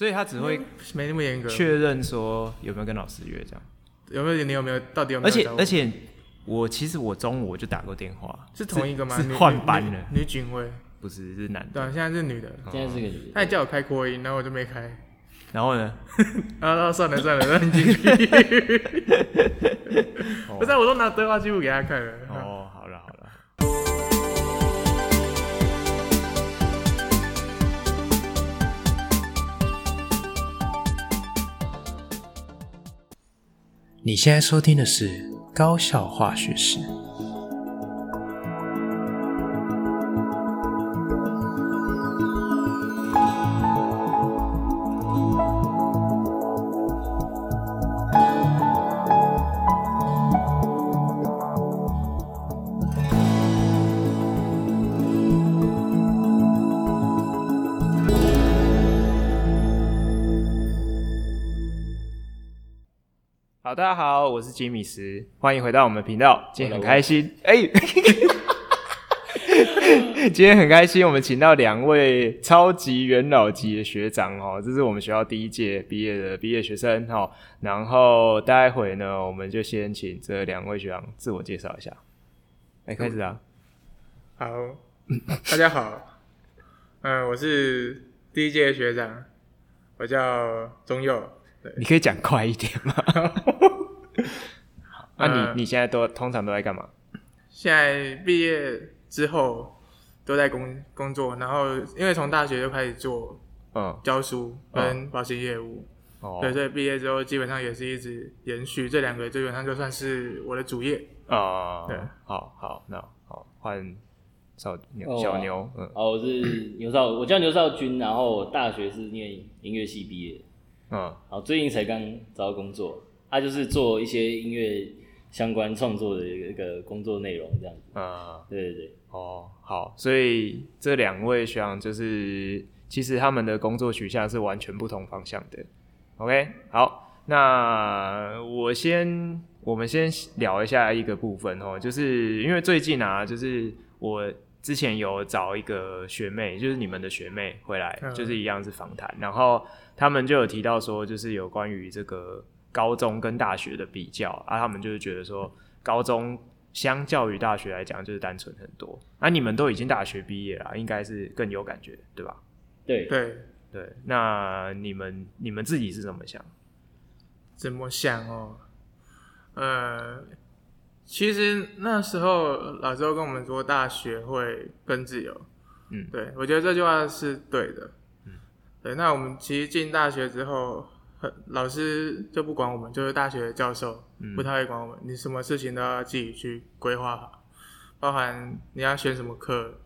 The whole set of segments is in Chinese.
所以他只会没那么严格，确认说有没有跟老师约这样，有没有你有没有到底有没有？而且而且我其实我中午我就打过电话，是同一个吗？是换班了，女警卫？不是是男的，对，现在是女的，现在是个女的，他还叫我开扩音，然后我就没开，然后呢？啊算了算了，让你进去，不是，我都拿对话记录给他看了。你现在收听的是高效化学史。大家好，我是吉米斯，欢迎回到我们频道。今天很开心，哎，今天很开心，我们请到两位超级元老级的学长哦，这是我们学校第一届毕业的毕业学生哈。然后待会呢，我们就先请这两位学长自我介绍一下。来，开始啊！好，大家好，嗯，我是第一届的学长，我叫钟佑。对你可以讲快一点吗？那、啊、你你现在都通常都在干嘛？现在毕业之后都在工工作，然后因为从大学就开始做嗯教书跟保险业务，哦、对，所以毕业之后基本上也是一直延续这两个，基本上就算是我的主业啊。对，好好，那好换小牛小牛，哦、嗯，好，我是牛少，我叫牛少军，然后大学是念音乐系毕业。嗯，好，最近才刚找到工作，他、啊、就是做一些音乐相关创作的一个工作内容这样子。啊、嗯，对对对，哦，好，所以这两位学长就是其实他们的工作取向是完全不同方向的。OK，好，那我先我们先聊一下一个部分哦，就是因为最近啊，就是我之前有找一个学妹，就是你们的学妹回来，嗯、就是一样是访谈，然后。他们就有提到说，就是有关于这个高中跟大学的比较啊，他们就是觉得说，高中相较于大学来讲，就是单纯很多。啊，你们都已经大学毕业了，应该是更有感觉，对吧？对对对。那你们你们自己是怎么想？怎么想哦？呃，其实那时候老师都跟我们说，大学会更自由。嗯，对，我觉得这句话是对的。嗯。对，那我们其实进大学之后，老师就不管我们，就是大学的教授不太会管我们，嗯、你什么事情都要自己去规划好，包含你要选什么课，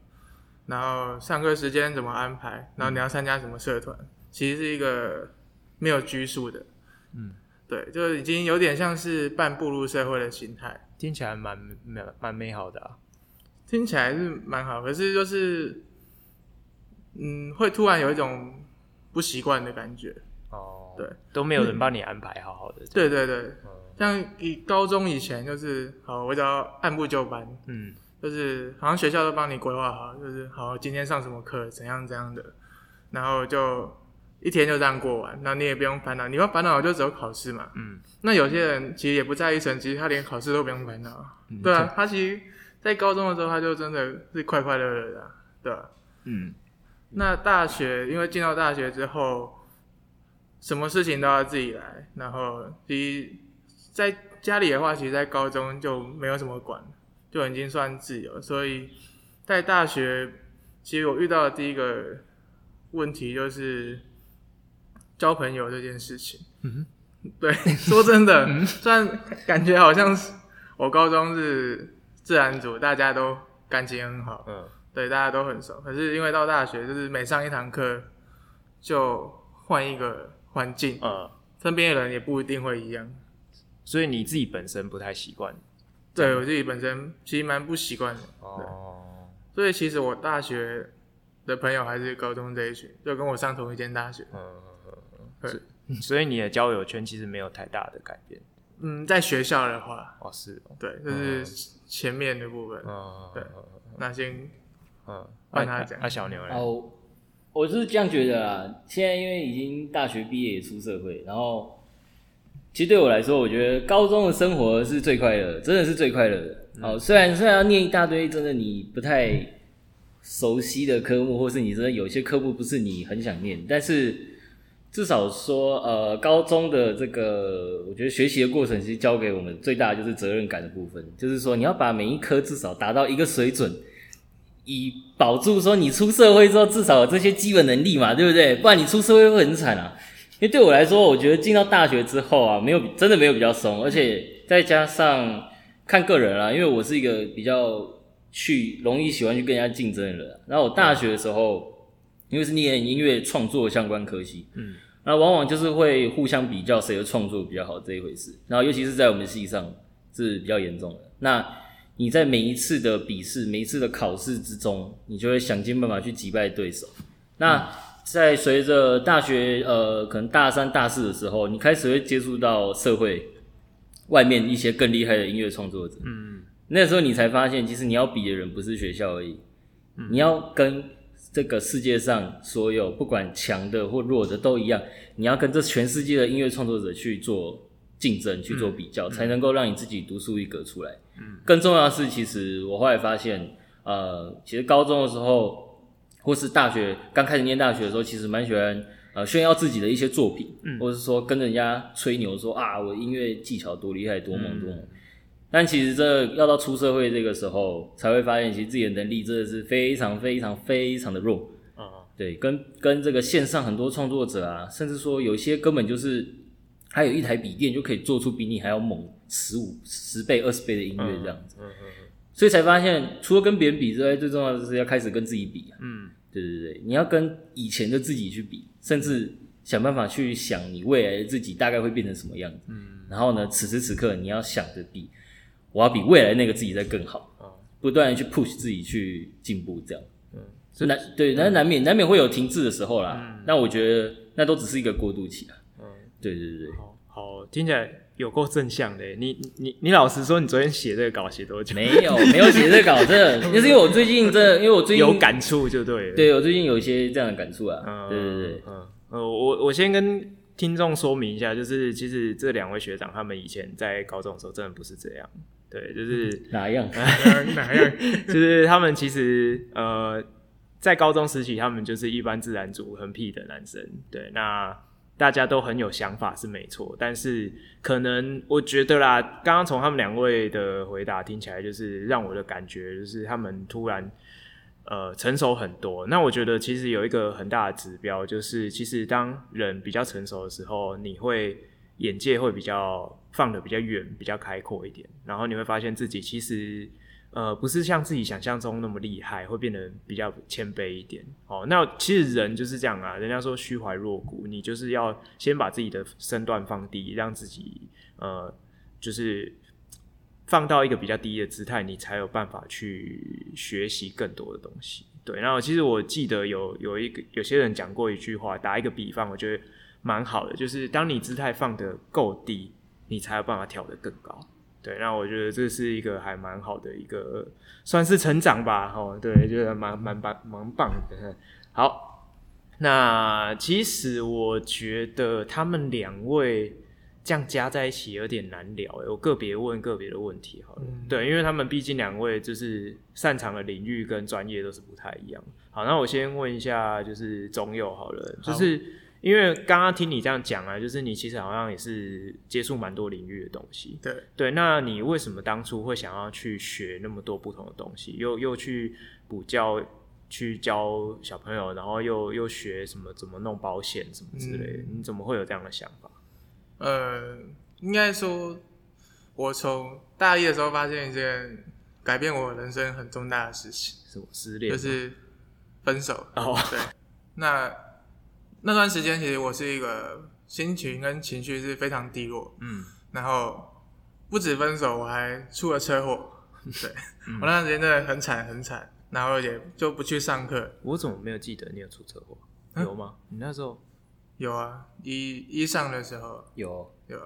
然后上课时间怎么安排，然后你要参加什么社团，嗯、其实是一个没有拘束的，嗯，对，就已经有点像是半步入社会的心态，听起来蛮蛮蛮美好的啊，听起来是蛮好，可是就是，嗯，会突然有一种。不习惯的感觉。哦，对，都没有人帮你安排好好的。对对对，嗯、像以高中以前就是，好，我只要按部就班，嗯，就是好像学校都帮你规划好，就是好今天上什么课，怎样怎样的，然后就一天就这样过完，那你也不用烦恼，你要烦恼就只有考试嘛，嗯，那有些人其实也不在意成绩，他连考试都不用烦恼，嗯、对啊，他其实，在高中的时候他就真的是快快乐乐的，对吧？嗯。那大学，因为进到大学之后，什么事情都要自己来。然后，其实在家里的话，其实，在高中就没有什么管，就已经算自由。所以在大学，其实我遇到的第一个问题就是交朋友这件事情。嗯哼，对，说真的，虽然感觉好像是我高中是自然组，大家都感情很好。嗯。对，大家都很熟，可是因为到大学，就是每上一堂课就换一个环境，嗯，身边的人也不一定会一样，所以你自己本身不太习惯。对，我自己本身其实蛮不习惯的。哦，所以其实我大学的朋友还是高中这一群，就跟我上同一间大学。嗯 所以你的交友圈其实没有太大的改变。嗯，在学校的话，哦是，对，就是前面的部分。嗯，对，那先。嗯，换他讲。那小牛嘞？哦，我是这样觉得啊。现在因为已经大学毕业也出社会，然后其实对我来说，我觉得高中的生活是最快乐，真的是最快乐的。好、嗯，虽然虽然要念一大堆真的你不太熟悉的科目，或是你真的有些科目不是你很想念，但是。至少说，呃，高中的这个，我觉得学习的过程其实教给我们最大的就是责任感的部分，就是说你要把每一科至少达到一个水准，以保住说你出社会之后至少有这些基本能力嘛，对不对？不然你出社会会很惨啊。因为对我来说，我觉得进到大学之后啊，没有真的没有比较松，而且再加上看个人啦，因为我是一个比较去容易喜欢去跟人家竞争的人，然后我大学的时候，因为是念音乐创作相关科系，嗯。那往往就是会互相比较谁的创作比较好这一回事，然后尤其是在我们系上是比较严重的。那你在每一次的笔试、每一次的考试之中，你就会想尽办法去击败对手。那在随着大学呃可能大三、大四的时候，你开始会接触到社会外面一些更厉害的音乐创作者，嗯，那时候你才发现，其实你要比的人不是学校而已，你要跟。这个世界上所有不管强的或弱的都一样，你要跟这全世界的音乐创作者去做竞争、去做比较，嗯、才能够让你自己独树一格出来。嗯，更重要的是，其实我后来发现，呃，其实高中的时候或是大学刚开始念大学的时候，其实蛮喜欢呃炫耀自己的一些作品，嗯，或者是说跟人家吹牛说啊，我音乐技巧多厉害、多猛、多猛。嗯但其实这要到出社会这个时候，才会发现其实自己的能力真的是非常非常非常的弱。啊、uh，huh. 对，跟跟这个线上很多创作者啊，甚至说有些根本就是他有一台笔电就可以做出比你还要猛十五十倍、二十倍的音乐这样子。嗯嗯、uh huh. 所以才发现，除了跟别人比之外，最重要的是要开始跟自己比。嗯、uh，huh. 对对对，你要跟以前的自己去比，甚至想办法去想你未来的自己大概会变成什么样子。嗯、uh，huh. 然后呢，此时此刻你要想着比。我要比未来那个自己再更好，啊，不断的去 push 自己去进步，这样，嗯，所以难对，那难免难免会有停滞的时候啦，嗯，那我觉得那都只是一个过渡期啊，嗯，对对对，好，好，听起来有够正向的，你你你老实说，你昨天写这个稿写多久？没有没有写这个稿，真的，就是因为我最近真的，因为我最近有感触就对了，对我最近有一些这样的感触啊，对对对，嗯，呃，我我先跟听众说明一下，就是其实这两位学长他们以前在高中的时候真的不是这样。对，就是 哪样？哪样？就是他们其实呃，在高中时期，他们就是一般自然组很屁的男生。对，那大家都很有想法是没错，但是可能我觉得啦，刚刚从他们两位的回答听起来，就是让我的感觉就是他们突然呃成熟很多。那我觉得其实有一个很大的指标，就是其实当人比较成熟的时候，你会眼界会比较。放得比较远，比较开阔一点，然后你会发现自己其实，呃，不是像自己想象中那么厉害，会变得比较谦卑一点。哦，那其实人就是这样啊，人家说虚怀若谷，你就是要先把自己的身段放低，让自己呃，就是放到一个比较低的姿态，你才有办法去学习更多的东西。对，然后其实我记得有有一个有些人讲过一句话，打一个比方，我觉得蛮好的，就是当你姿态放得够低。你才有办法跳得更高，对，那我觉得这是一个还蛮好的一个，算是成长吧，哦，对，觉得蛮蛮棒蛮棒的。好，那其实我觉得他们两位这样加在一起有点难聊，我个别问个别的问题好了，嗯、对，因为他们毕竟两位就是擅长的领域跟专业都是不太一样。好，那我先问一下，就是中佑好了，就是。因为刚刚听你这样讲啊，就是你其实好像也是接触蛮多领域的东西。对对，那你为什么当初会想要去学那么多不同的东西？又又去补教，去教小朋友，然后又又学什么怎么弄保险什么之类的？嗯、你怎么会有这样的想法？呃，应该说，我从大一的时候发现一件改变我人生很重大的事情，是我失恋，就是分手。哦，对，那。那段时间其实我是一个心情跟情绪是非常低落，嗯，然后不止分手，我还出了车祸，对，嗯、我那段时间真的很惨很惨，然后也就不去上课。我怎么没有记得你有出车祸？嗯、有吗？你那时候有啊，一一上的时候有有，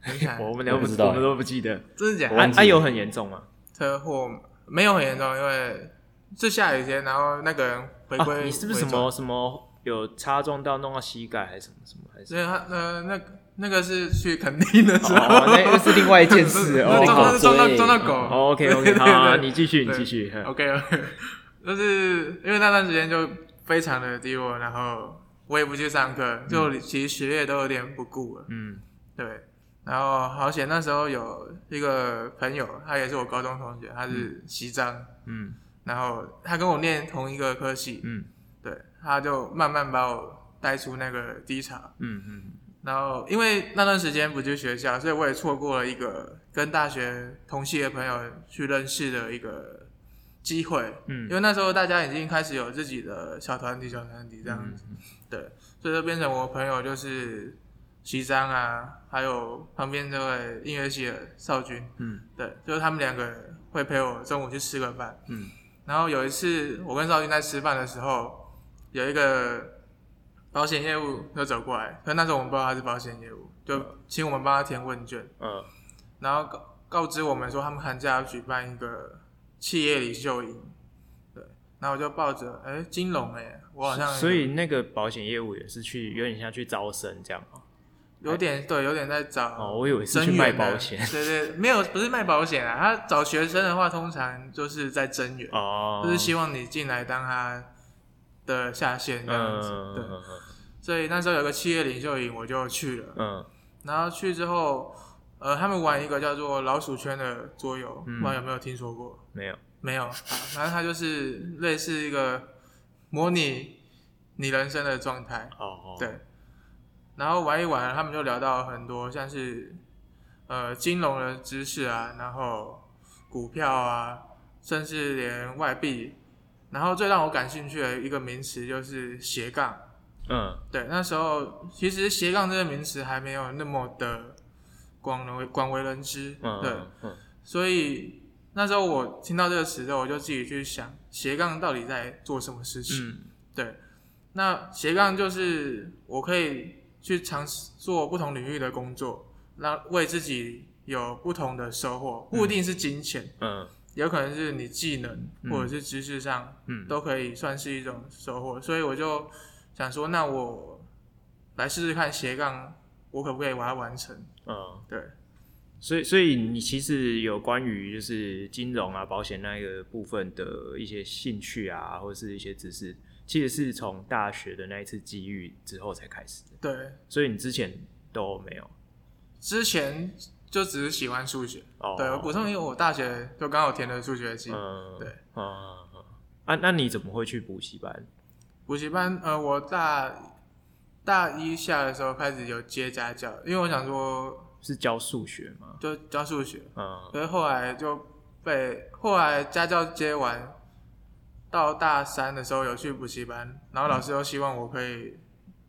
很 惨。我们都不知道，我们都不记得，真的假的？啊啊，有很严重吗？车祸没有很严重，因为是下雨天，然后那个人回归、啊，你是不是什么什么？有擦撞到弄到膝盖还是什么什么还是？对，他呃那那个是去垦丁的时候，哦、那个是另外一件事 哦。撞撞到撞到狗。哦、OK OK，好、啊，你继续你继续。OK OK，就是因为那段时间就非常的低落，然后我也不去上课，嗯、就其实学业都有点不顾了。嗯，对。然后好险那时候有一个朋友，他也是我高中同学，他是西张。嗯。然后他跟我念同一个科系。嗯。对，他就慢慢把我带出那个低潮。嗯嗯。然后因为那段时间不去学校，所以我也错过了一个跟大学同系的朋友去认识的一个机会。嗯。因为那时候大家已经开始有自己的小团体、小团体这样子。嗯。对。所以就变成我朋友就是西张啊，还有旁边这位音乐系的少军。嗯。对，就是他们两个会陪我中午去吃个饭。嗯。然后有一次我跟少军在吃饭的时候。有一个保险业务就走过来，可那时候我们不知道他是保险业务，就请我们帮他填问卷。嗯，然后告告知我们说他们寒假要举办一个企业领袖营，对，然后我就抱着，哎，金融哎，我好像所以那个保险业务也是去有点像去招生这样吗？有点对，有点在找哦，我以为是去卖保险，对对，没有，不是卖保险啊，他找学生的话，通常就是在增援哦，就是希望你进来当他。的下线这样子，嗯、对，嗯、所以那时候有个企业领袖营，我就去了。嗯，然后去之后，呃，他们玩一个叫做老鼠圈的桌游，嗯、不知道有没有听说过？没有，没有。反正它就是类似一个模拟你人生的状态。哦哦。对。然后玩一玩，他们就聊到很多像是呃金融的知识啊，然后股票啊，甚至连外币。然后最让我感兴趣的一个名词就是斜杠，嗯，对，那时候其实斜杠这个名词还没有那么的广为广为人知，嗯、对，嗯、所以那时候我听到这个词之后，我就自己去想斜杠到底在做什么事情，嗯、对，那斜杠就是我可以去尝试做不同领域的工作，让为自己有不同的收获，不一定是金钱，嗯。嗯有可能是你技能或者是知识上，嗯，都可以算是一种收获，嗯、所以我就想说，那我来试试看斜杠，我可不可以把它完成？嗯，对。所以，所以你其实有关于就是金融啊、保险那个部分的一些兴趣啊，或者是一些知识，其实是从大学的那一次机遇之后才开始的。对。所以你之前都没有？之前。就只是喜欢数学，哦、对，我补充，因为我大学就刚好填了数学系，嗯、对，嗯，啊，那你怎么会去补习班？补习班，呃，我大大一下的时候开始有接家教，因为我想说，是教数学吗？就教数学，嗯，所以后来就被后来家教接完，到大三的时候有去补习班，然后老师又希望我可以。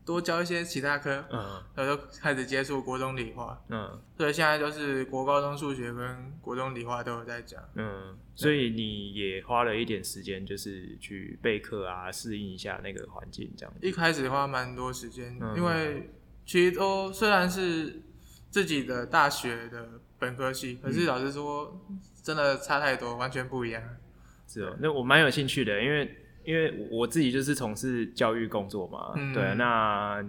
多教一些其他科，嗯，然后就开始接触国中理化，嗯，所以现在就是国高中数学跟国中理化都有在讲，嗯，所以你也花了一点时间，就是去备课啊，适应一下那个环境，这样。一开始花蛮多时间，嗯、因为其实都虽然是自己的大学的本科系，可是老实说，真的差太多，完全不一样。是哦，那我蛮有兴趣的，因为。因为我自己就是从事教育工作嘛，嗯、对，那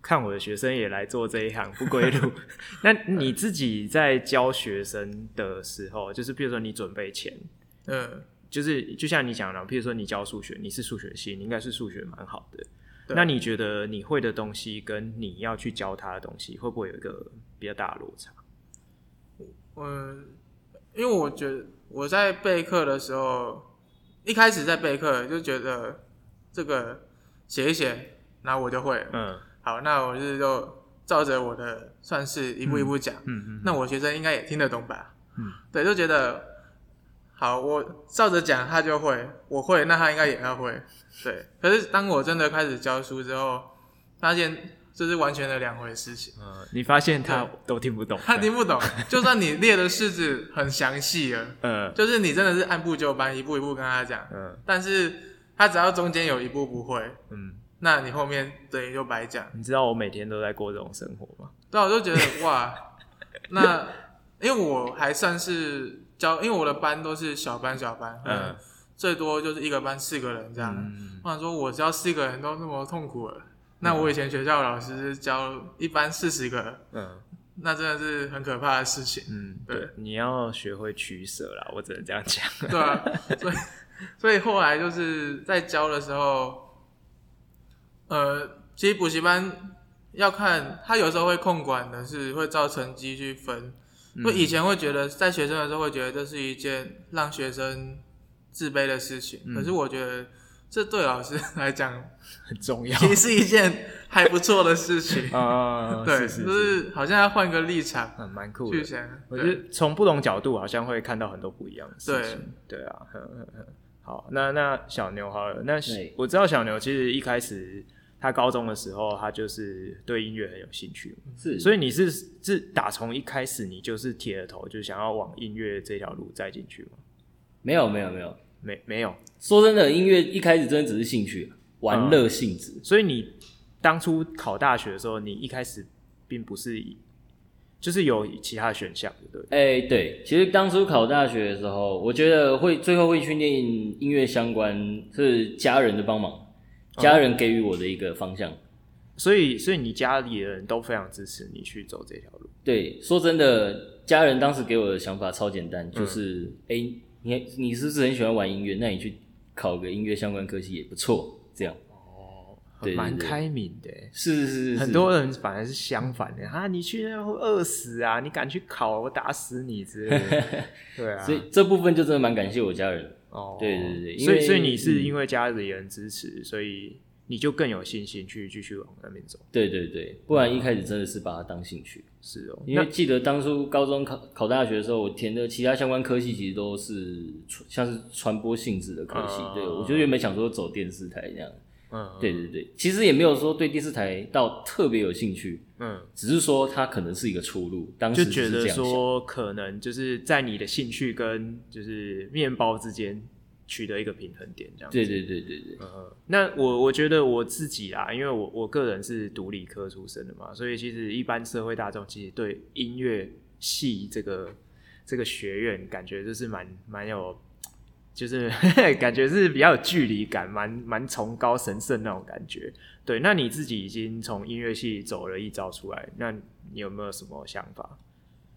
看我的学生也来做这一行不归路。那你自己在教学生的时候，就是比如说你准备前，嗯，就是就像你讲的，比如说你教数学，你是数学系，你应该是数学蛮好的。那你觉得你会的东西跟你要去教他的东西，会不会有一个比较大的落差？嗯，因为我觉得我在备课的时候。一开始在备课就觉得这个写一写，然后我就会了。嗯，好，那我就是就照着我的算式一步一步讲。嗯嗯，嗯，那我学生应该也听得懂吧？嗯，对，就觉得好，我照着讲他就会，我会，那他应该也要会。对，可是当我真的开始教书之后，发现。这是完全的两回事情。嗯，你发现他都听不懂，他听不懂。就算你列的式子很详细了，嗯，就是你真的是按部就班，一步一步跟他讲，嗯，但是他只要中间有一步不会，嗯，那你后面等于就白讲。你知道我每天都在过这种生活吗？对，我就觉得哇，那因为我还算是教，因为我的班都是小班小班，嗯，最多就是一个班四个人这样。嗯、我想说，我教四个人都那么痛苦了，嗯、那我以前学校老师是教一般四十个，嗯，那真的是很可怕的事情。嗯，对，对你要学会取舍啦，我只能这样讲。对啊，所以所以后来就是在教的时候，呃，其实补习班要看他有时候会控管的是会照成绩去分。我以前会觉得，在学生的时候会觉得这是一件让学生自卑的事情，嗯、可是我觉得这对老师来讲很重要，其实是一件还不错的事情 啊。对，是是是就是好像要换个立场，嗯，蛮酷的。我觉得从不同角度好像会看到很多不一样的事情。对，对啊，呵呵呵好，那那小牛好了，那我知道小牛其实一开始。他高中的时候，他就是对音乐很有兴趣，是，所以你是是打从一开始你就是铁了头，就想要往音乐这条路再进去吗？没有，没有，没有，没没有。说真的，音乐一开始真的只是兴趣，玩乐性质。嗯，所以你当初考大学的时候，你一开始并不是以，就是有其他选项，对不对？哎，对，其实当初考大学的时候，我觉得会最后会去念音乐相关，是家人的帮忙。家人给予我的一个方向，所以所以你家里的人都非常支持你去走这条路。对，说真的，家人当时给我的想法超简单，就是哎、嗯欸，你你是不是很喜欢玩音乐？那你去考个音乐相关科系也不错，这样。哦，蛮开明的。是是是，是，很多人反而是相反的啊，你去那会饿死啊，你敢去考，我打死你之类的。对啊，所以这部分就真的蛮感谢我家人。哦，对对对，所以所以你是因为家里人支持，嗯、所以你就更有信心去继续往那边走。对对对，不然一开始真的是把它当兴趣。是哦，因为记得当初高中考考大学的时候，我填的其他相关科系其实都是像是传播性质的科系。嗯、对，我就原本想说走电视台这样。嗯，对对对，其实也没有说对电视台到特别有兴趣，嗯，只是说它可能是一个出路。当时就觉得说，可能就是在你的兴趣跟就是面包之间取得一个平衡点，这样子。对对对对对。呃，那我我觉得我自己啊，因为我我个人是读理科出身的嘛，所以其实一般社会大众其实对音乐系这个这个学院感觉就是蛮蛮有。就是 感觉是比较有距离感，蛮蛮崇高神圣那种感觉。对，那你自己已经从音乐系走了一招出来，那你有没有什么想法？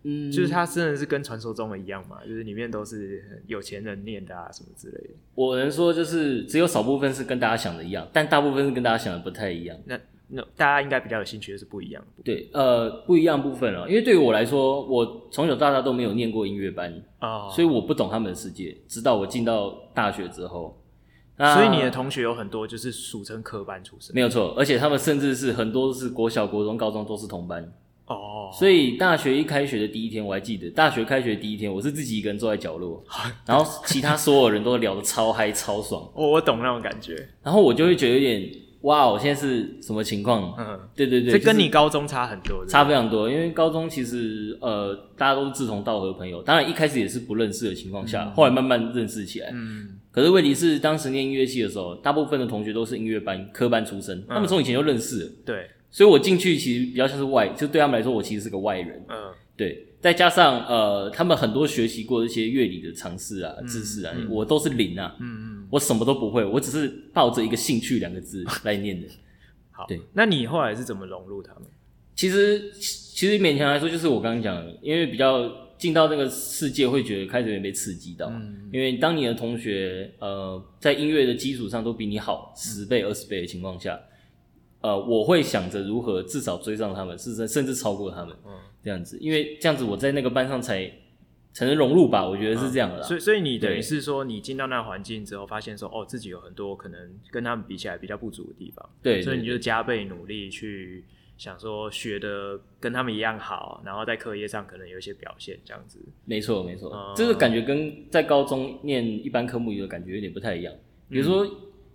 嗯，就是它真的是跟传说中的一样嘛？就是里面都是有钱人念的啊，什么之类的。我能说就是只有少部分是跟大家想的一样，但大部分是跟大家想的不太一样。那那大家应该比较有兴趣的是不一样的。对，呃，不一样部分啊，因为对于我来说，我从小到大都没有念过音乐班啊，哦、所以我不懂他们的世界。直到我进到大学之后，所以你的同学有很多就是俗称科班出身，没有错，而且他们甚至是很多是国小、国中、高中都是同班哦。所以大学一开学的第一天，我还记得，大学开学的第一天，我是自己一个人坐在角落，然后其他所有人都聊得超嗨、超爽。我我懂那种感觉，然后我就会觉得有点。哇，我现在是什么情况？嗯，对对对，这跟你高中差很多，差非常多。因为高中其实呃，大家都是志同道合的朋友，当然一开始也是不认识的情况下，嗯、后来慢慢认识起来。嗯，可是问题是，当时念音乐系的时候，大部分的同学都是音乐班科班出身，他们从以前就认识对，所以我进去其实比较像是外，就对他们来说，我其实是个外人。嗯，对。再加上呃，他们很多学习过一些乐理的常识啊、知识啊，我都是零啊，嗯嗯，我什么都不会，我只是抱着一个兴趣两个字来念的。好，对，那你后来是怎么融入他们？其实，其实勉强来说，就是我刚刚讲的，因为比较进到这个世界，会觉得开始有点被刺激到。嗯，因为当你的同学呃在音乐的基础上都比你好十倍、二十倍的情况下，呃，我会想着如何至少追上他们，甚至甚至超过他们。嗯。这样子，因为这样子我在那个班上才才能融入吧，我觉得是这样的、嗯。所以，所以你等于是说，你进到那个环境之后，发现说，哦，自己有很多可能跟他们比起来比较不足的地方。对，所以你就加倍努力去想说，学的跟他们一样好，然后在课业上可能有一些表现，这样子。没错，没错，嗯、这个感觉跟在高中念一般科目的感觉有点不太一样。比如说，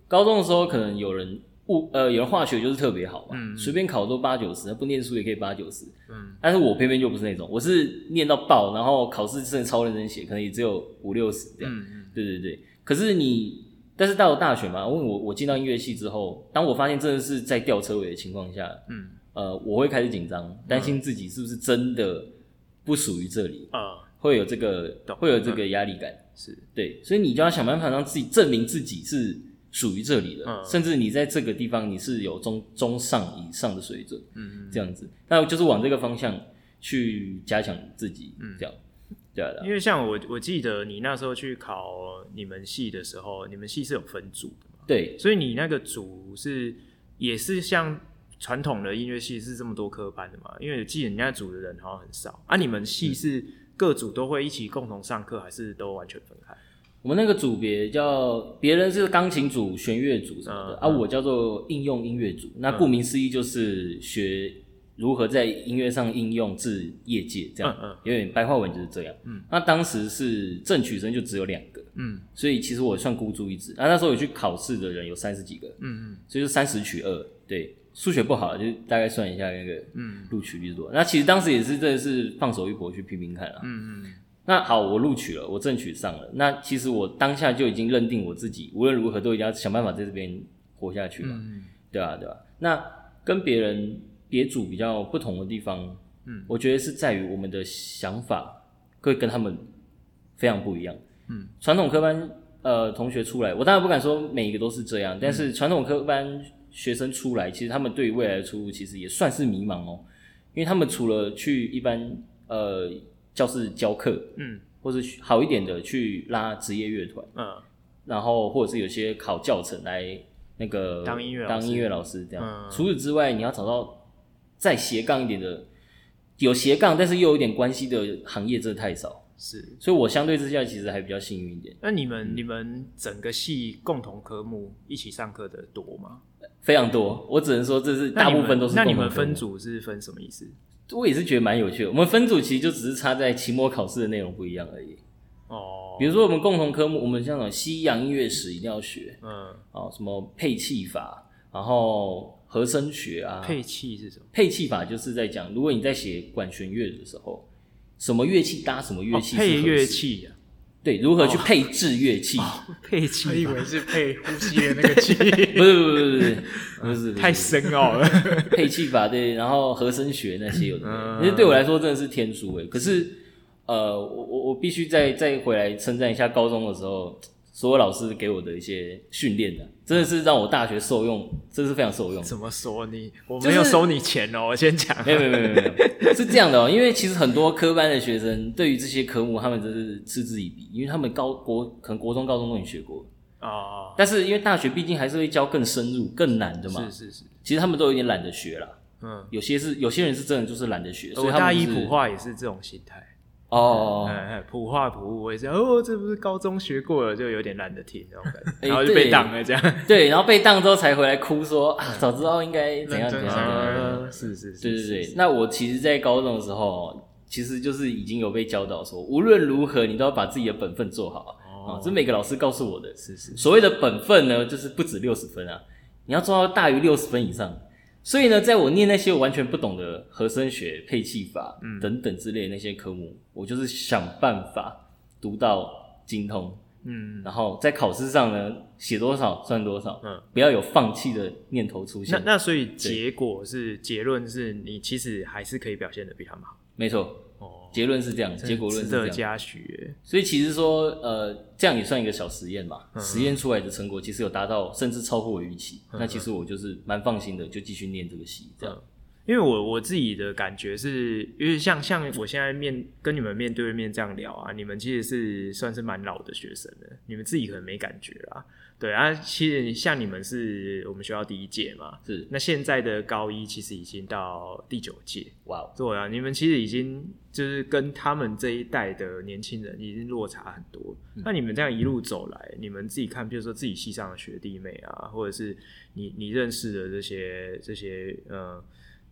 高中的时候可能有人。物呃，有人化学就是特别好嘛，随、嗯、便考都八九十，不念书也可以八九十。嗯，但是我偏偏就不是那种，我是念到爆，然后考试真的超认真写，可能也只有五六十这样。对对对。可是你，但是到了大学嘛，因为我我进到音乐系之后，当我发现真的是在吊车尾的情况下，嗯，呃，我会开始紧张，担心自己是不是真的不属于这里啊，嗯、会有这个会有这个压力感。是对，所以你就要想办法让自己证明自己是属于这里的，嗯、甚至你在这个地方你是有中中上以上的水准，嗯，这样子，那就是往这个方向去加强自己，嗯，这样，对啊，因为像我我记得你那时候去考你们系的时候，你们系是有分组的嘛？对，所以你那个组是也是像传统的音乐系是这么多科班的嘛？因为我记得你那组的人好像很少，啊，你们系是各组都会一起共同上课，还是都完全分开？我们那个组别叫别人是钢琴组、弦乐组什么的，嗯、啊，我叫做应用音乐组。嗯、那顾名思义就是学如何在音乐上应用至业界，这样，嗯嗯，有点白话文就是这样。嗯，那当时是正取生就只有两个，嗯，所以其实我算孤注一掷。那那时候有去考试的人有三十几个，嗯嗯，所以就三十取二，对，数学不好就大概算一下那个，嗯，录取率多。嗯、那其实当时也是真的是放手一搏去拼拼看啊，嗯嗯。那好，我录取了，我正取上了。那其实我当下就已经认定我自己，无论如何都一定要想办法在这边活下去嘛，嗯、对吧、啊？对吧、啊？那跟别人别组比较不同的地方，嗯，我觉得是在于我们的想法会跟他们非常不一样。嗯，传统科班呃同学出来，我当然不敢说每一个都是这样，但是传统科班学生出来，其实他们对于未来的出路其实也算是迷茫哦，因为他们除了去一般呃。教室教课，嗯，或是好一点的去拉职业乐团，嗯，然后或者是有些考教程来那个当音乐当音乐老师这样。嗯、除此之外，你要找到再斜杠一点的，有斜杠但是又有一点关系的行业，真的太少。是，所以我相对之下其实还比较幸运一点。那你们、嗯、你们整个系共同科目一起上课的多吗？非常多，我只能说这是大部分都是。那你们分组是分什么意思？我也是觉得蛮有趣的。我们分组其实就只是差在期末考试的内容不一样而已。哦，比如说我们共同科目，我们像那种西洋音乐史一定要学，嗯，哦，什么配器法，然后和声学啊。配器是什么？配器法就是在讲，如果你在写管弦乐的时候，什么乐器搭什么乐器，配乐器啊。对，如何去配置乐器？配器，我以为是配呼吸的那个器。不是不是不是不是，太深奥了。配器法对，然后和声学那些有的，其实对我来说真的是天书诶。可是，呃，我我我必须再再回来称赞一下高中的时候。所有老师给我的一些训练的，真的是让我大学受用，真是非常受用。怎么说你？我没有收你钱哦，就是、我先讲。没有没有没有没有，是这样的哦。因为其实很多科班的学生对于这些科目，他们真是嗤之以鼻，因为他们高国可能国中、高中都已经学过哦。但是因为大学毕竟还是会教更深入、更难的嘛。是是是。其实他们都有点懒得学了。嗯。有些是有些人是真的就是懒得学，所以他们、就是、大一普化也是这种心态。哦，普化普物，我也是哦，这不是高中学过了，就有点懒得听那种感觉，然后就被当了这样。对，然后被当之后才回来哭说啊，早知道应该怎样怎样。是是是，对对对。那我其实，在高中的时候，其实就是已经有被教导说，无论如何，你都要把自己的本分做好啊。这是每个老师告诉我的。是是。所谓的本分呢，就是不止六十分啊，你要做到大于六十分以上。所以呢，在我念那些我完全不懂的和声学、配器法、嗯、等等之类的那些科目，我就是想办法读到精通，嗯，然后在考试上呢，写多少算多少，嗯，不要有放弃的念头出现。那那所以结果是结论是你其实还是可以表现的比他们好，没错。结论是这样，结果论是这样。值得嘉许，所以其实说，呃，这样也算一个小实验嘛。实验出来的成果其实有达到，甚至超过我预期。那其实我就是蛮放心的，就继续念这个系这样。因为我我自己的感觉是，因为像像我现在面跟你们面对面这样聊啊，你们其实是算是蛮老的学生了，你们自己可能没感觉啦。对啊，其实像你们是我们学校第一届嘛，是那现在的高一其实已经到第九届，哇对啊，你们其实已经就是跟他们这一代的年轻人已经落差很多。嗯、那你们这样一路走来，你们自己看，比如说自己系上的学弟妹啊，或者是你你认识的这些这些呃。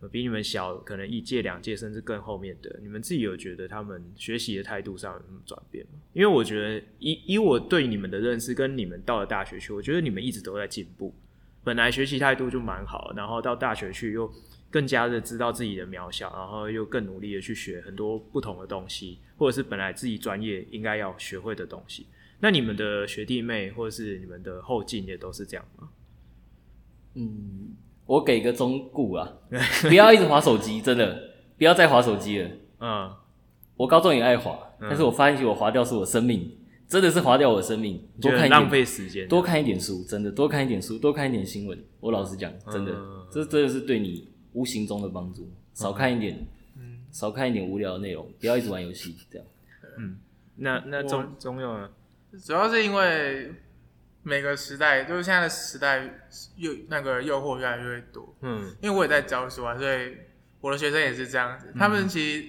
比你们小，可能一届、两届，甚至更后面的，你们自己有觉得他们学习的态度上有什么转变吗？因为我觉得以以我对你们的认识，跟你们到了大学去，我觉得你们一直都在进步。本来学习态度就蛮好，然后到大学去又更加的知道自己的渺小，然后又更努力的去学很多不同的东西，或者是本来自己专业应该要学会的东西。那你们的学弟妹或者是你们的后进也都是这样吗？嗯。我给个忠顾啊，不要一直划手机，真的不要再划手机了。嗯，我高中也爱划，但是我发现其实我划掉是我生命真的是划掉我的生命。多看一点浪费时间，多看一点书，真的多看一点书，多看一点新闻。我老实讲，真的，嗯、这真的是对你无形中的帮助。少看一点，嗯，少看一点无聊的内容，不要一直玩游戏，这样。嗯，那那中中用呢？主要是因为每个时代，就是现在的时代，诱那个诱惑越来越多。嗯，因为我也在教书啊，所以我的学生也是这样子。嗯、他们其实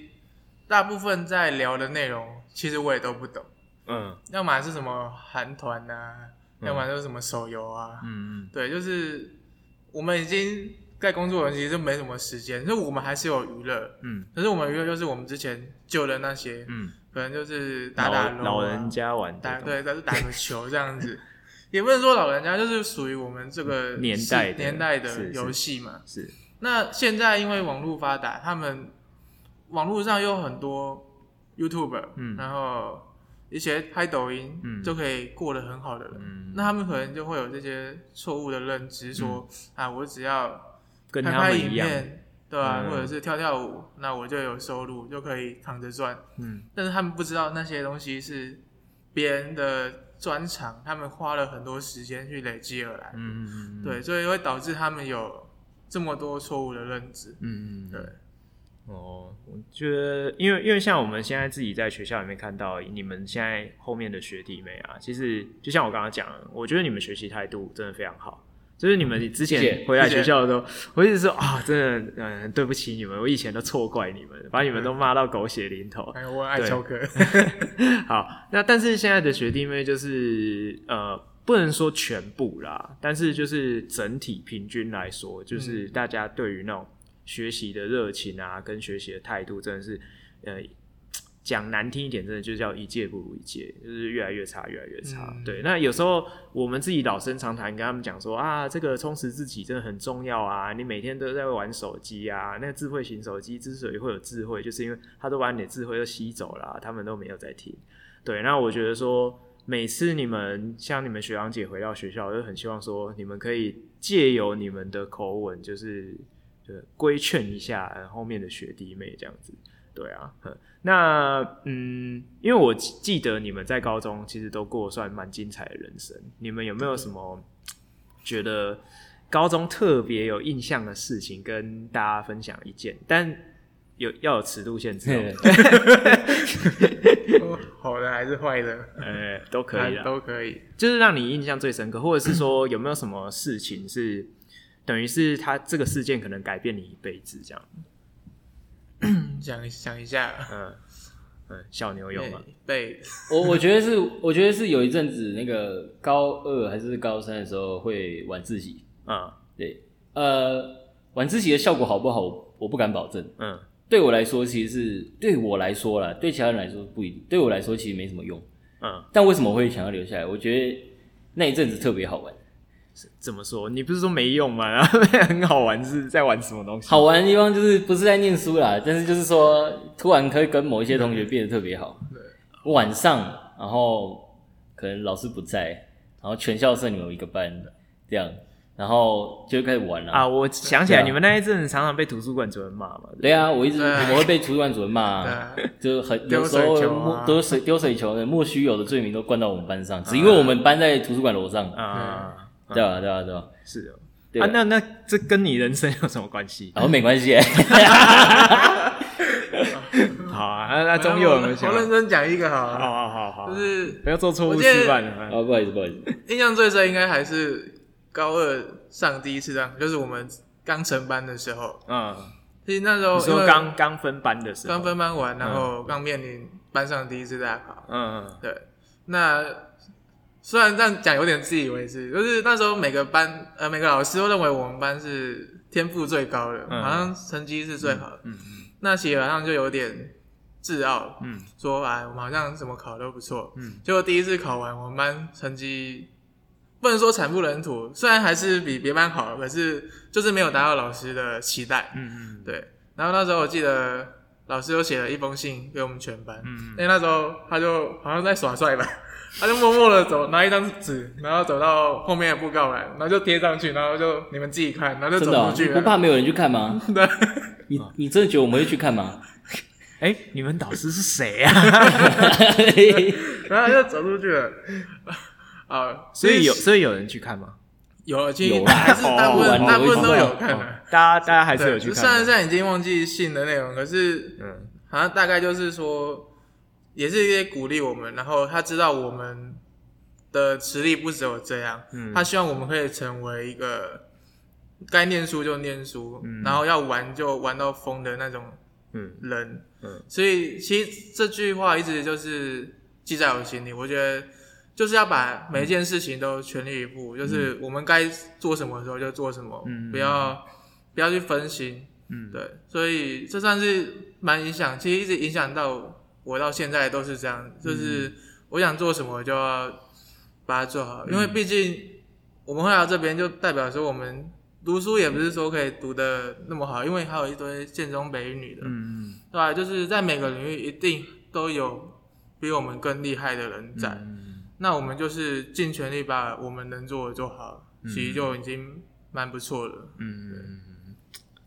大部分在聊的内容，其实我也都不懂。嗯，要么是什么韩团啊，嗯、要么就是什么手游啊。嗯嗯，对，就是我们已经在工作其实没什么时间，所以我们还是有娱乐。嗯，可是我们娱乐就是我们之前旧的那些。嗯。可能就是打打龙、啊、老人家玩打对，但是打个球这样子，也不能说老人家，就是属于我们这个年代年代的游戏嘛。是。那现在因为网络发达，他们网络上有很多 YouTuber，嗯，然后一些拍抖音，嗯，就可以过得很好的人，嗯，那他们可能就会有这些错误的认知，说、嗯、啊，我只要拍拍影片。对啊，或者是跳跳舞，嗯、那我就有收入，就可以躺着赚。嗯，但是他们不知道那些东西是别人的专长，他们花了很多时间去累积而来。嗯嗯嗯。对，所以会导致他们有这么多错误的认知。嗯嗯，对。哦，我觉得，因为因为像我们现在自己在学校里面看到你们现在后面的学弟妹啊，其实就像我刚刚讲的，我觉得你们学习态度真的非常好。就是你们之前回来学校的时候，我一直说啊，真的，嗯，对不起你们，我以前都错怪你们，把你们都骂到狗血淋头。哎，我爱翘课。好，那但是现在的学弟妹就是呃，不能说全部啦，但是就是整体平均来说，就是大家对于那种学习的热情啊，跟学习的态度，真的是呃。讲难听一点，真的就叫一届不如一届，就是越来越差，越来越差。嗯、对，那有时候我们自己老生常谈，跟他们讲说啊，这个充实自己真的很重要啊。你每天都在玩手机啊，那个智慧型手机之所以会有智慧，就是因为他都把你的智慧都吸走了，他们都没有在听。对，那我觉得说，每次你们像你们学长姐回到学校，我就很希望说，你们可以借由你们的口吻，就是就规劝一下后面的学弟妹这样子。对啊，那嗯，因为我记得你们在高中其实都过算蛮精彩的人生。你们有没有什么觉得高中特别有印象的事情跟大家分享一件？但有要有尺度限制哦。好的还是坏的？呃，都可以，都可以。就是让你印象最深刻，或者是说有没有什么事情是等于是他这个事件可能改变你一辈子这样？想想一下，嗯嗯，小牛有吗？对，我我觉得是，我觉得是有一阵子那个高二还是高三的时候会晚自习，啊、嗯，对，呃，晚自习的效果好不好，我不敢保证，嗯，对我来说其实是对我来说啦，对其他人来说不一定，对我来说其实没什么用，嗯，但为什么会想要留下来？我觉得那一阵子特别好玩。怎么说？你不是说没用吗？然 后很好玩，是在玩什么东西？好玩的地方就是不是在念书啦，但是就是说突然可以跟某一些同学变得特别好。对，晚上，然后可能老师不在，然后全校剩你们一个班，这样，然后就开始玩了。啊，我想起来，你们那一阵常常被图书馆主任骂嘛？对啊，我一直我会被图书馆主任骂，就很有时候丢水丢水球的莫须有的罪名都灌到我们班上，只因为我们班在图书馆楼上啊。对啊，对啊，对啊，是哦。啊，那那这跟你人生有什么关系？哦，没关系。好啊，那那中佑有没有？我认真讲一个好。好好好好，就是不要做错误示范。哦，不好意思，不好意思。印象最深应该还是高二上第一次这样，就是我们刚成班的时候。嗯。其实那时候你说刚刚分班的时候，刚分班完，然后刚面临班上第一次大考。嗯嗯。对，那。虽然这样讲有点自以为是，就是那时候每个班呃每个老师都认为我们班是天赋最高的，嗯、好像成绩是最好的。嗯嗯。嗯那其实好像就有点自傲，嗯，说哎我们好像什么考都不错，嗯。结果第一次考完，我们班成绩不能说惨不忍睹，虽然还是比别班好，可是就是没有达到老师的期待。嗯嗯。对。然后那时候我记得老师又写了一封信给我们全班，嗯，因为那时候他就好像在耍帅吧。他就默默的走，拿一张纸，然后走到后面的布告栏，然后就贴上去，然后就你们自己看，然后就走出去。真的、啊？你不怕没有人去看吗？对。你你真的觉得我们会去看吗？哎，你们导师是谁啊？然后就走出去了。啊，所以有所以有人去看吗？有，其实还是大部分大部分都有看的。大家大家还是有去看。虽然现在已经忘记信的内容，可是嗯，好像大概就是说，也是一些鼓励我们，然后他知道我们的实力不只有这样，嗯，他希望我们可以成为一个该念书就念书，然后要玩就玩到疯的那种嗯。人，嗯，所以其实这句话一直就是记在我心里，我觉得。就是要把每一件事情都全力以赴，嗯、就是我们该做什么的时候就做什么，嗯、不要不要去分心，嗯，对，所以这算是蛮影响，其实一直影响到我到现在都是这样，就是我想做什么就要把它做好，嗯、因为毕竟我们会来到这边，就代表说我们读书也不是说可以读的那么好，因为还有一堆建中北一女的，嗯，对吧？就是在每个领域一定都有比我们更厉害的人在。嗯那我们就是尽全力把我们能做的做好，其实就已经蛮不错了。嗯，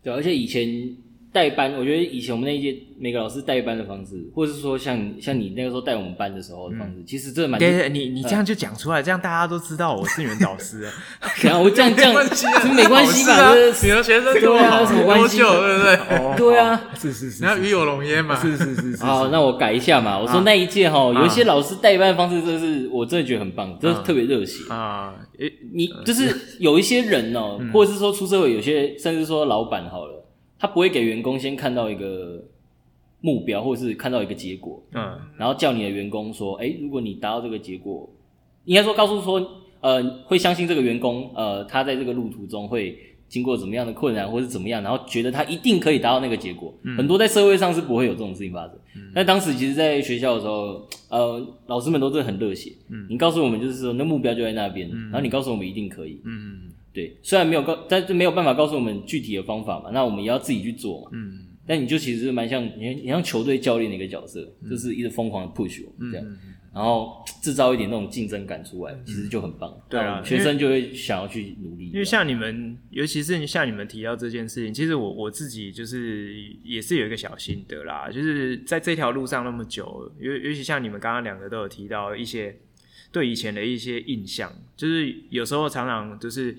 对，而且以前。带班，我觉得以前我们那一届每个老师带班的方式，或者是说像像你那个时候带我们班的时候的方式，其实真的蛮……对对，你你这样就讲出来，这样大家都知道我是你们导师。然后我这样这样，没关系吧？你的学生多好，什么关系？对不对？对啊，是是是，你要与有荣焉嘛？是是是是。好，那我改一下嘛。我说那一届哈，有一些老师带班的方式，真的是我真的觉得很棒，真的特别热血啊！你就是有一些人哦，或者是说出社会，有些甚至说老板好了。他不会给员工先看到一个目标，或者是看到一个结果，嗯，然后叫你的员工说，哎，如果你达到这个结果，应该说告诉说，呃，会相信这个员工，呃，他在这个路途中会经过怎么样的困难，或是怎么样，然后觉得他一定可以达到那个结果。嗯，很多在社会上是不会有这种事情发生。嗯，但当时其实，在学校的时候，呃，老师们都是很热血。嗯，你告诉我们就是说，那目标就在那边，嗯，然后你告诉我们一定可以。嗯。对，虽然没有告，但是没有办法告诉我们具体的方法嘛，那我们也要自己去做嘛。嗯，但你就其实是蛮像你，你像球队教练的一个角色，嗯、就是一直疯狂的 push 我们这样，嗯、然后制造一点那种竞争感出来，嗯、其实就很棒。对啊，学生就会想要去努力。因为像你们，尤其是像你们提到这件事情，其实我我自己就是也是有一个小心得啦，就是在这条路上那么久，尤尤其像你们刚刚两个都有提到一些对以前的一些印象，就是有时候常常就是。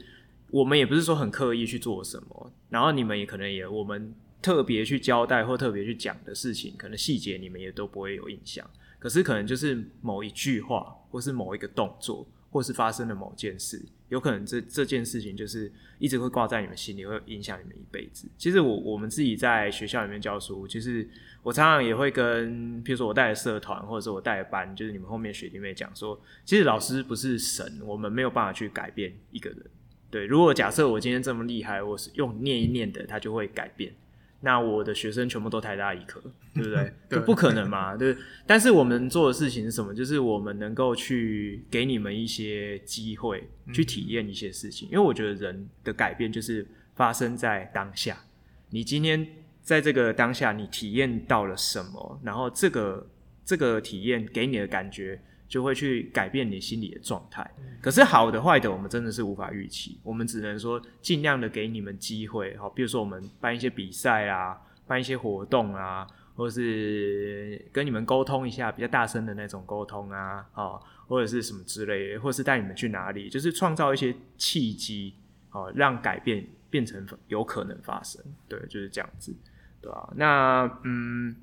我们也不是说很刻意去做什么，然后你们也可能也我们特别去交代或特别去讲的事情，可能细节你们也都不会有印象。可是可能就是某一句话，或是某一个动作，或是发生的某件事，有可能这这件事情就是一直会挂在你们心里，会影响你们一辈子。其实我我们自己在学校里面教书，其实我常常也会跟，譬如说我带的社团，或者是我带的班，就是你们后面学弟妹讲说，其实老师不是神，我们没有办法去改变一个人。对，如果假设我今天这么厉害，我是用念一念的，它就会改变。那我的学生全部都台大医科，对不对？对，不可能嘛，对。但是我们做的事情是什么？就是我们能够去给你们一些机会，去体验一些事情。嗯、因为我觉得人的改变就是发生在当下。你今天在这个当下，你体验到了什么？然后这个这个体验给你的感觉。就会去改变你心里的状态。可是好的坏的，我们真的是无法预期。我们只能说尽量的给你们机会，好，比如说我们办一些比赛啊，办一些活动啊，或者是跟你们沟通一下比较大声的那种沟通啊，哦，或者是什么之类的，或者是带你们去哪里，就是创造一些契机，好，让改变变成有可能发生。对，就是这样子，对吧？那嗯。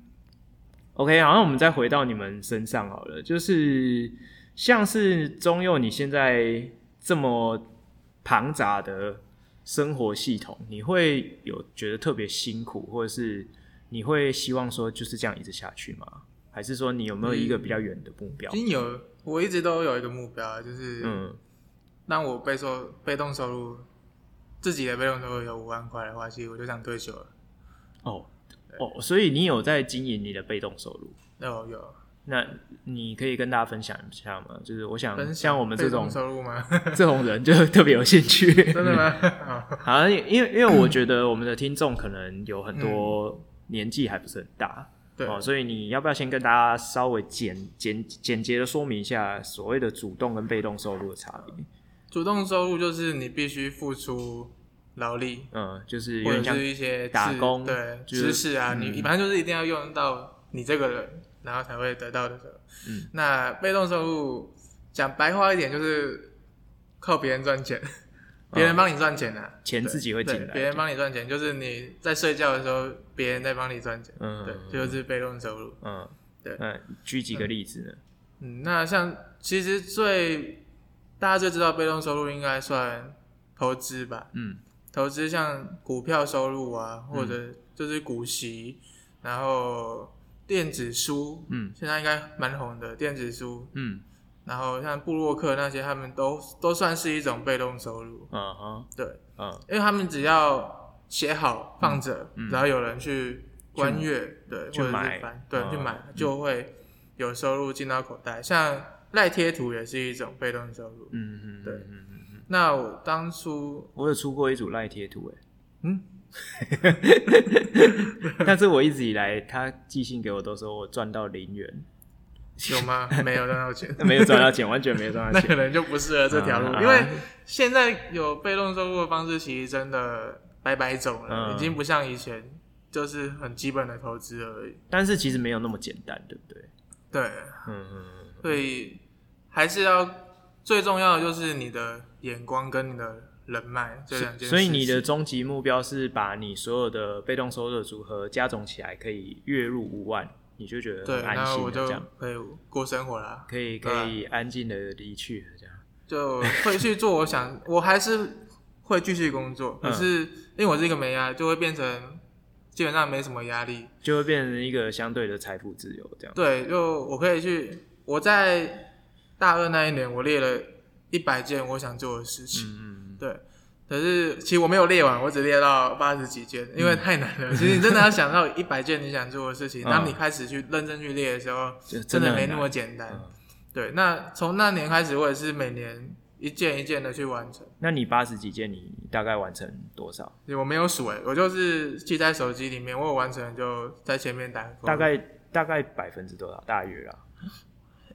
OK，好，那我们再回到你们身上好了，就是像是中佑你现在这么庞杂的生活系统，你会有觉得特别辛苦，或者是你会希望说就是这样一直下去吗？还是说你有没有一个比较远的目标？嗯，有，我一直都有一个目标，就是嗯，当我被收被动收入自己的被动收入有五万块的话，其实我就想退休了。哦。哦，所以你有在经营你的被动收入？有有。那你可以跟大家分享一下吗？就是我想像我们这种收入吗？这种人就特别有兴趣。真的吗？好，因为因为我觉得我们的听众可能有很多年纪还不是很大，对哦，所以你要不要先跟大家稍微简简简洁的说明一下所谓的主动跟被动收入的差别？主动收入就是你必须付出。劳力，嗯，就是或者是一些打工，对，知识啊，你一般就是一定要用到你这个人，然后才会得到的时候。嗯，那被动收入讲白话一点就是靠别人赚钱，别人帮你赚钱啊，钱自己会进来，别人帮你赚钱，就是你在睡觉的时候，别人在帮你赚钱。嗯，对，就是被动收入。嗯，对。嗯，举几个例子呢？嗯，那像其实最大家最知道被动收入应该算投资吧？嗯，投资像股票收入啊，或者就是股息，然后。电子书，嗯，现在应该蛮红的电子书，嗯，然后像布洛克那些，他们都都算是一种被动收入，嗯哼，对，嗯，因为他们只要写好放着，然后有人去观阅，对，或者是翻，对，去买就会有收入进到口袋。像赖贴图也是一种被动收入，嗯嗯，对。那我当初我有出过一组赖贴图，哎，嗯。但是我一直以来，他寄信给我都说我赚到零元，有吗？没有赚到钱，没有赚到钱，完全没有赚到钱，那可能就不适合这条路，因为现在有被动收入的方式，其实真的白白走了，已经不像以前就是很基本的投资而已。但是其实没有那么简单，对不对？对，嗯嗯，所以还是要最重要的就是你的眼光跟你的。人脉这两件事，所以你的终极目标是把你所有的被动收入的组合加总起来，可以月入五万，你就觉得很安心，这样可以过生活啦，可以可以安静的离去，这样就会去做。我想我还是会继续工作，可是因为我是一个没压力，就会变成基本上没什么压力，就会变成一个相对的财富自由这样。对，就我可以去。我在大二那一年，我列了一百件我想做的事情。嗯嗯。对，可是其实我没有列完，我只列到八十几件，因为太难了。其实你真的要想到一百件你想做的事情，当你开始去认真去列的时候，真的没那么简单。对，那从那年开始，我也是每年一件一件的去完成。那你八十几件，你大概完成多少？我没有数诶，我就是记在手机里面，我有完成就在前面打。大概大概百分之多少？大约啊。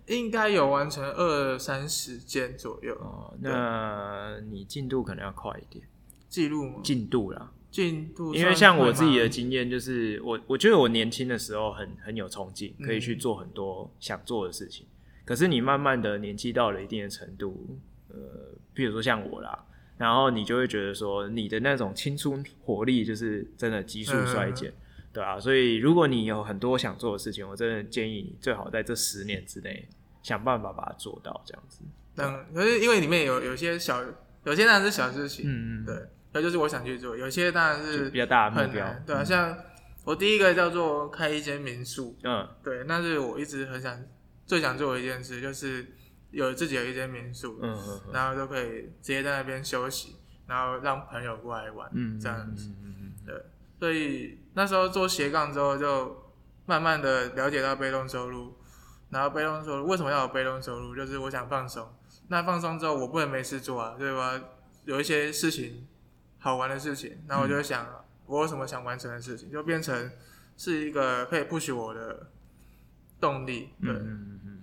应该有完成二三十件左右哦。那你进度可能要快一点，记录吗？进度啦，进度。因为像我自己的经验，就是我我觉得我年轻的时候很很有冲劲，可以去做很多想做的事情。嗯、可是你慢慢的年纪到了一定的程度，呃，比如说像我啦，然后你就会觉得说，你的那种青春活力就是真的急速衰减，嗯、对啊。所以如果你有很多想做的事情，我真的建议你最好在这十年之内。想办法把它做到这样子，嗯，可是因为里面有有些小，有些当然是小事情，嗯嗯，对，那就是我想去做，有些当然是比较大的目标，对啊，像我第一个叫做开一间民宿，嗯，对，那是我一直很想最想做的一件事，就是有自己有一间民宿，嗯嗯，然后就可以直接在那边休息，然后让朋友过来玩，嗯，这样子，嗯嗯，对，所以那时候做斜杠之后，就慢慢的了解到被动收入。然后被动收入为什么要有被动收入？就是我想放松。那放松之后，我不能没事做啊，对吧？有一些事情好玩的事情，那我就想，嗯、我有什么想完成的事情，就变成是一个可以 push 我的动力。对，嗯嗯嗯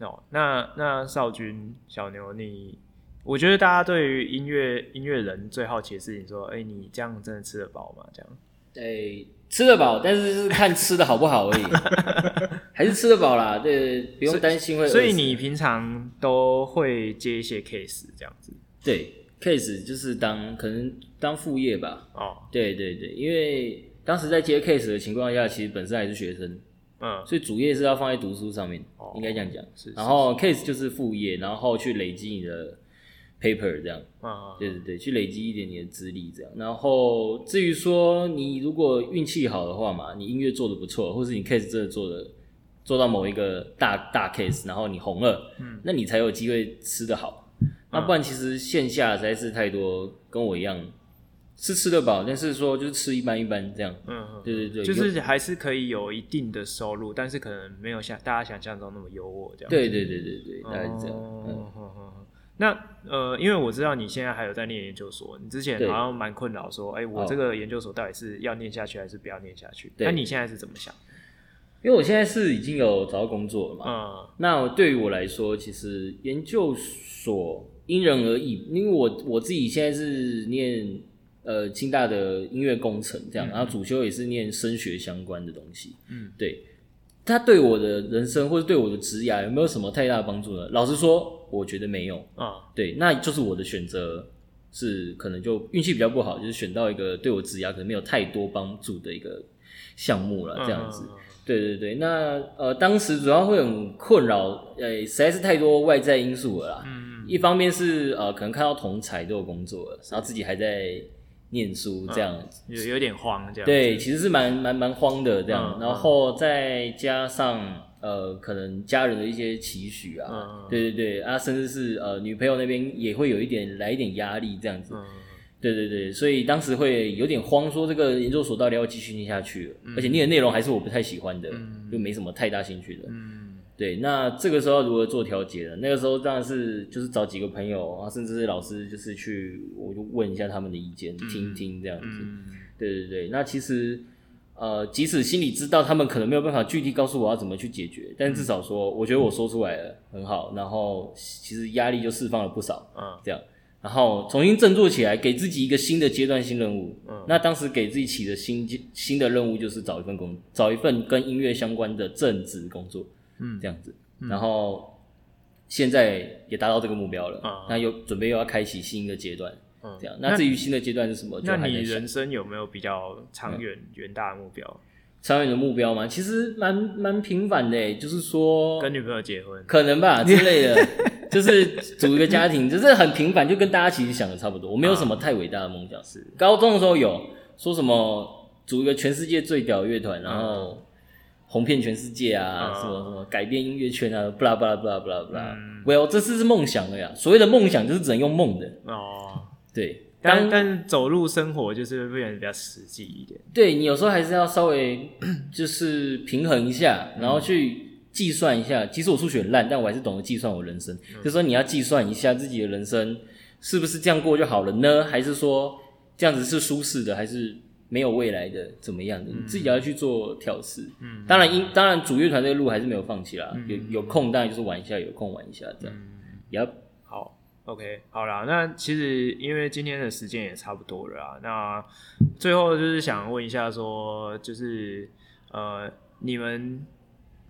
嗯。哦，那那少君小牛，你我觉得大家对于音乐音乐人最好奇的事情，说，哎，你这样真的吃得饱吗？这样？对。吃得饱，但是是看吃的好不好而已，还是吃得饱啦。对，不用担心会。所以你平常都会接一些 case 这样子？对，case 就是当可能当副业吧。哦，对对对，因为当时在接 case 的情况下，其实本身还是学生，嗯，所以主业是要放在读书上面，哦、应该这样讲。是，然后 case 就是副业，然后去累积你的。paper 这样，啊，对对对，去累积一点你的资历这样。然后至于说你如果运气好的话嘛，你音乐做的不错，或是你 case 真的做的做到某一个大大 case，然后你红了，嗯，那你才有机会吃得好。那不然其实线下实在是太多跟我一样是吃得饱，但是说就是吃一般一般这样。嗯嗯，对对对，就是还是可以有一定的收入，但是可能没有像大家想象中那么优渥这样。对对对对对，大概是这样。嗯那呃，因为我知道你现在还有在念研究所，你之前好像蛮困扰，说，哎、欸，我这个研究所到底是要念下去还是不要念下去？那你现在是怎么想？因为我现在是已经有找到工作了嘛。嗯。那对于我来说，其实研究所因人而异，因为我我自己现在是念呃清大的音乐工程这样，嗯、然后主修也是念声学相关的东西。嗯，对。他对我的人生或者对我的职涯有没有什么太大的帮助呢？老实说，我觉得没有啊。对，那就是我的选择是可能就运气比较不好，就是选到一个对我职涯可能没有太多帮助的一个项目了，这样子。嗯对对对，那呃，当时主要会很困扰，呃，实在是太多外在因素了啦。嗯，一方面是呃，可能看到同才都有工作了，然后自己还在念书这样子，有、嗯、有点慌这样。对，其实是蛮蛮蛮慌的这样，嗯、然后再加上呃，可能家人的一些期许啊，嗯、对对对，啊，甚至是呃，女朋友那边也会有一点来一点压力这样子。嗯对对对，所以当时会有点慌，说这个研究所到底要继续念下去，嗯、而且念的内容还是我不太喜欢的，嗯、就没什么太大兴趣的。嗯，对，那这个时候如何做调节呢？那个时候当然是就是找几个朋友啊，甚至是老师，就是去我就问一下他们的意见，嗯、听一听这样子。嗯、对对对，那其实呃，即使心里知道他们可能没有办法具体告诉我要怎么去解决，但至少说，我觉得我说出来了很好，然后其实压力就释放了不少。嗯，这样。然后重新振作起来，给自己一个新的阶段、性任务。嗯，那当时给自己起的新新的任务就是找一份工，找一份跟音乐相关的正职工作。嗯，这样子。嗯、然后现在也达到这个目标了。嗯，那又准备又要开启新的阶段。嗯，这样。那至于新的阶段是什么？那你人生有没有比较长远、远大的目标？长远的目标吗？其实蛮蛮平凡的，就是说跟女朋友结婚，可能吧 之类的。就是组一个家庭，就是很平凡，就跟大家其实想的差不多。我没有什么太伟大的梦想。是、啊、高中的时候有说什么组一个全世界最屌乐团，然后红遍全世界啊，啊什么什么改变音乐圈啊，不啦不啦不啦不啦不啦。Well，这次是梦想了呀。所谓的梦想就是只能用梦的哦。对，但但是走路生活就是变得比较实际一点。对，你有时候还是要稍微 就是平衡一下，然后去。计算一下，其实我数学很烂，但我还是懂得计算我人生。嗯、就是说你要计算一下自己的人生是不是这样过就好了呢？还是说这样子是舒适的，还是没有未来的？怎么样的？嗯、你自己要去做调试。嗯，当然，因当然主乐团这个路还是没有放弃啦。嗯、有有空当然就是玩一下，有空玩一下这样。也要、，OK，好啦。那其实因为今天的时间也差不多了啊。那最后就是想问一下说，说就是呃，你们。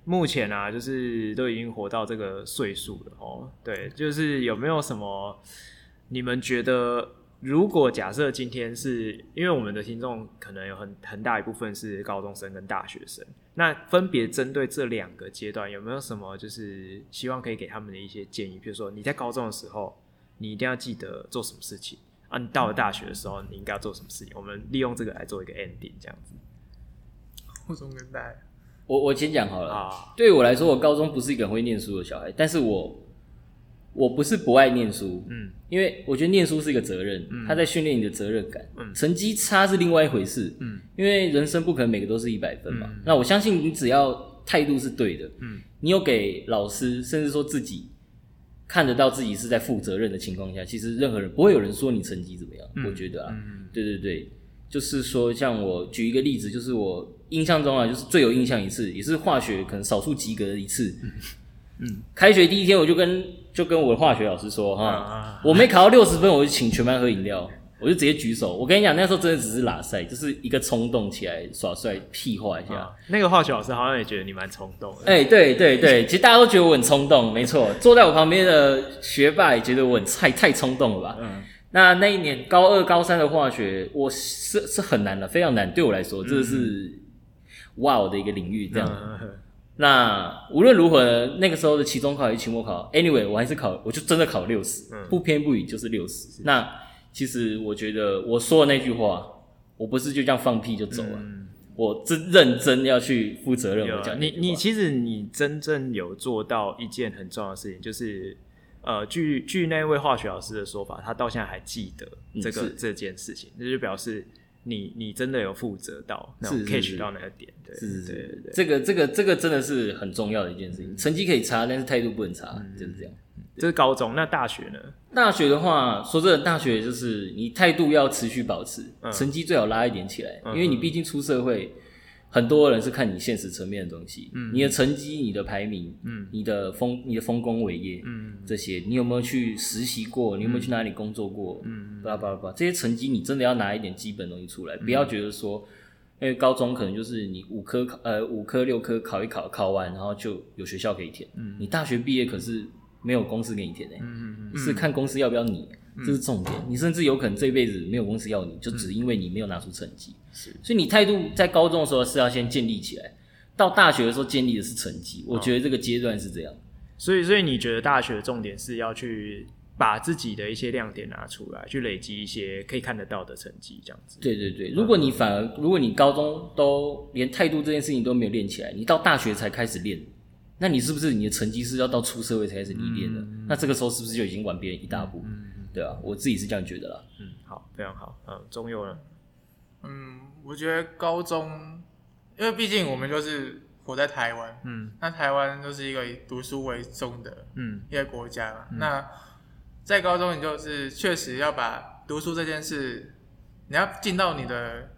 目前啊，就是都已经活到这个岁数了哦。对，就是有没有什么你们觉得，如果假设今天是因为我们的听众可能有很很大一部分是高中生跟大学生，那分别针对这两个阶段，有没有什么就是希望可以给他们的一些建议？比如说你在高中的时候，你一定要记得做什么事情啊？你到了大学的时候，你应该要做什么事情？我们利用这个来做一个 ending，这样子。我怎么跟大家？我我先讲好了。啊、对于我来说，我高中不是一个很会念书的小孩，但是我我不是不爱念书，嗯，因为我觉得念书是一个责任，嗯，他在训练你的责任感，嗯，成绩差是另外一回事，嗯，因为人生不可能每个都是一百分嘛，嗯，那我相信你只要态度是对的，嗯，你有给老师，甚至说自己看得到自己是在负责任的情况下，其实任何人不会有人说你成绩怎么样，嗯，我觉得啊，嗯，对对对，就是说像我举一个例子，就是我。印象中啊，就是最有印象一次，也是化学可能少数及格的一次。嗯，开学第一天我就跟就跟我的化学老师说哈，啊、我没考到六十分，我就请全班喝饮料，我就直接举手。我跟你讲，那时候真的只是拉塞，就是一个冲动起来耍帅屁话一下、啊。那个化学老师好像也觉得你蛮冲动的。哎、欸，对对对，其实大家都觉得我很冲动，没错。坐在我旁边的学霸也觉得我很太太冲动了吧？嗯。那那一年高二高三的化学，我是是很难的，非常难，对我来说，这是。嗯哇哦的一个领域，这样。那无论如何，那个时候的期中考与期末考，anyway，我还是考，我就真的考六十，不偏不倚就是六十。那其实我觉得我说的那句话，我不是就这样放屁就走了，我真认真要去负责任。我讲你，你其实你真正有做到一件很重要的事情，就是呃，据据那位化学老师的说法，他到现在还记得这个这件事情，那就表示。你你真的有负责到，那种 catch 到那个点，对，是是，对对对，这个这个这个真的是很重要的一件事情。成绩可以差，但是态度不能差，就是这样。这是高中，那大学呢？大学的话，说真的，大学就是你态度要持续保持，成绩最好拉一点起来，因为你毕竟出社会。很多人是看你现实层面的东西，嗯，你的成绩、你的排名，嗯，你的丰、你的丰功伟业，嗯，这些你有没有去实习过？你有没有去哪里工作过？嗯，巴拉巴拉巴拉，这些成绩你真的要拿一点基本东西出来，不要觉得说，因为高中可能就是你五科考呃五科六科考一考考完，然后就有学校可以填。嗯，你大学毕业可是没有公司给你填诶、欸。嗯嗯是看公司要不要你，这是重点。你甚至有可能这一辈子没有公司要你，就只因为你没有拿出成绩。是，所以你态度在高中的时候是要先建立起来，到大学的时候建立的是成绩。我觉得这个阶段是这样。所以，所以你觉得大学的重点是要去把自己的一些亮点拿出来，去累积一些可以看得到的成绩，这样子。对对对，如果你反而，如果你高中都连态度这件事情都没有练起来，你到大学才开始练，那你是不是你的成绩是要到出社会才开始历练的？嗯、那这个时候是不是就已经晚别人一大步？嗯，对啊，我自己是这样觉得啦。嗯，好，非常好。嗯，中佑呢？嗯，我觉得高中，因为毕竟我们就是。活在台湾，嗯，那台湾就是一个以读书为重的，嗯，一个国家嘛。嗯、那在高中，你就是确实要把读书这件事，你要尽到你的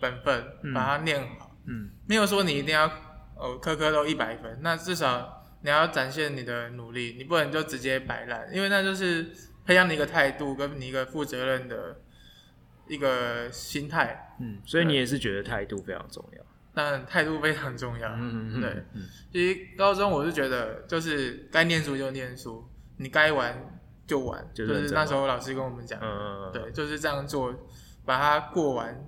本分，嗯、把它念好，嗯，没有说你一定要哦科科都一百分，那至少你要展现你的努力，你不能就直接摆烂，因为那就是培养你一个态度，跟你一个负责任的一个心态，嗯，所以你也是觉得态度非常重要。但态度非常重要，嗯嗯对。其实高中我是觉得，就是该念书就念书，你该玩就玩，就是那时候老师跟我们讲，嗯对，就是这样做，把它过完，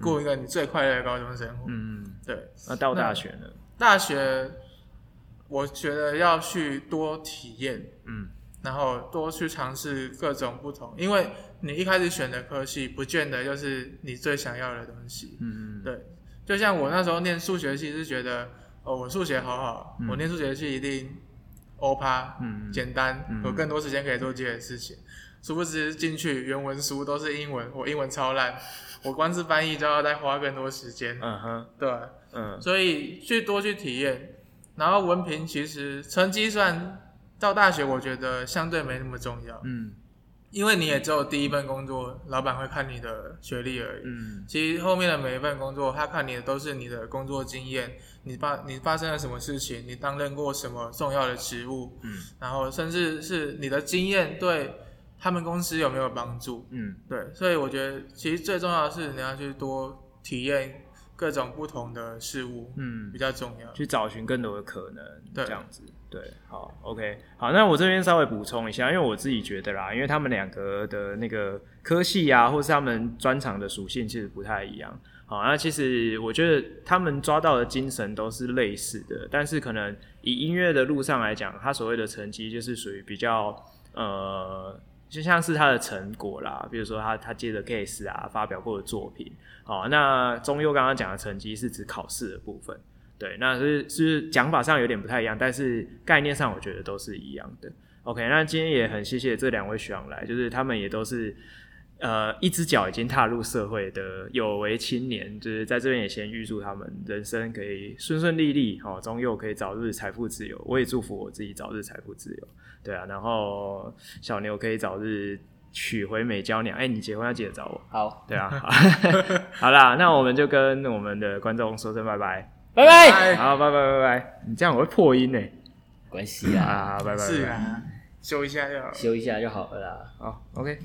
过一个你最快乐的高中生活，嗯对。那到大学呢？大学，我觉得要去多体验，嗯，然后多去尝试各种不同，因为你一开始选的科系，不见得就是你最想要的东西，嗯嗯，对。就像我那时候念数学系是觉得，哦，我数学好好，嗯、我念数学系一定欧趴，嗯，简单，嗯、有更多时间可以做这些事情。殊不知进去原文书都是英文，我英文超烂，我光是翻译就要再花更多时间。嗯哼，对，嗯，所以去多去体验，然后文凭其实成绩算到大学，我觉得相对没那么重要。嗯。因为你也只有第一份工作，老板会看你的学历而已。嗯，其实后面的每一份工作，他看你的都是你的工作经验，你发你发生了什么事情，你担任过什么重要的职务，嗯，然后甚至是你的经验对他们公司有没有帮助，嗯，对，所以我觉得其实最重要的是你要去多体验各种不同的事物，嗯，比较重要，去找寻更多的可能，对，这样子。对，好，OK，好，那我这边稍微补充一下，因为我自己觉得啦，因为他们两个的那个科系啊，或是他们专长的属性其实不太一样。好，那其实我觉得他们抓到的精神都是类似的，但是可能以音乐的路上来讲，他所谓的成绩就是属于比较呃，就像是他的成果啦，比如说他他接的 case 啊，发表过的作品。好，那中佑刚刚讲的成绩是指考试的部分。对，那是是讲法上有点不太一样，但是概念上我觉得都是一样的。OK，那今天也很谢谢这两位学长来，就是他们也都是呃一只脚已经踏入社会的有为青年，就是在这边也先预祝他们人生可以顺顺利利，哦，中佑可以早日财富自由。我也祝福我自己早日财富自由。对啊，然后小牛可以早日娶回美娇娘。哎，你结婚要记得找我。好，对啊，好，好啦，那我们就跟我们的观众说声拜拜。拜拜，好，拜拜拜拜。你这样我会破音呢，关系啊，拜拜。是啊，修一下就好，修一下就好了啦。好，OK。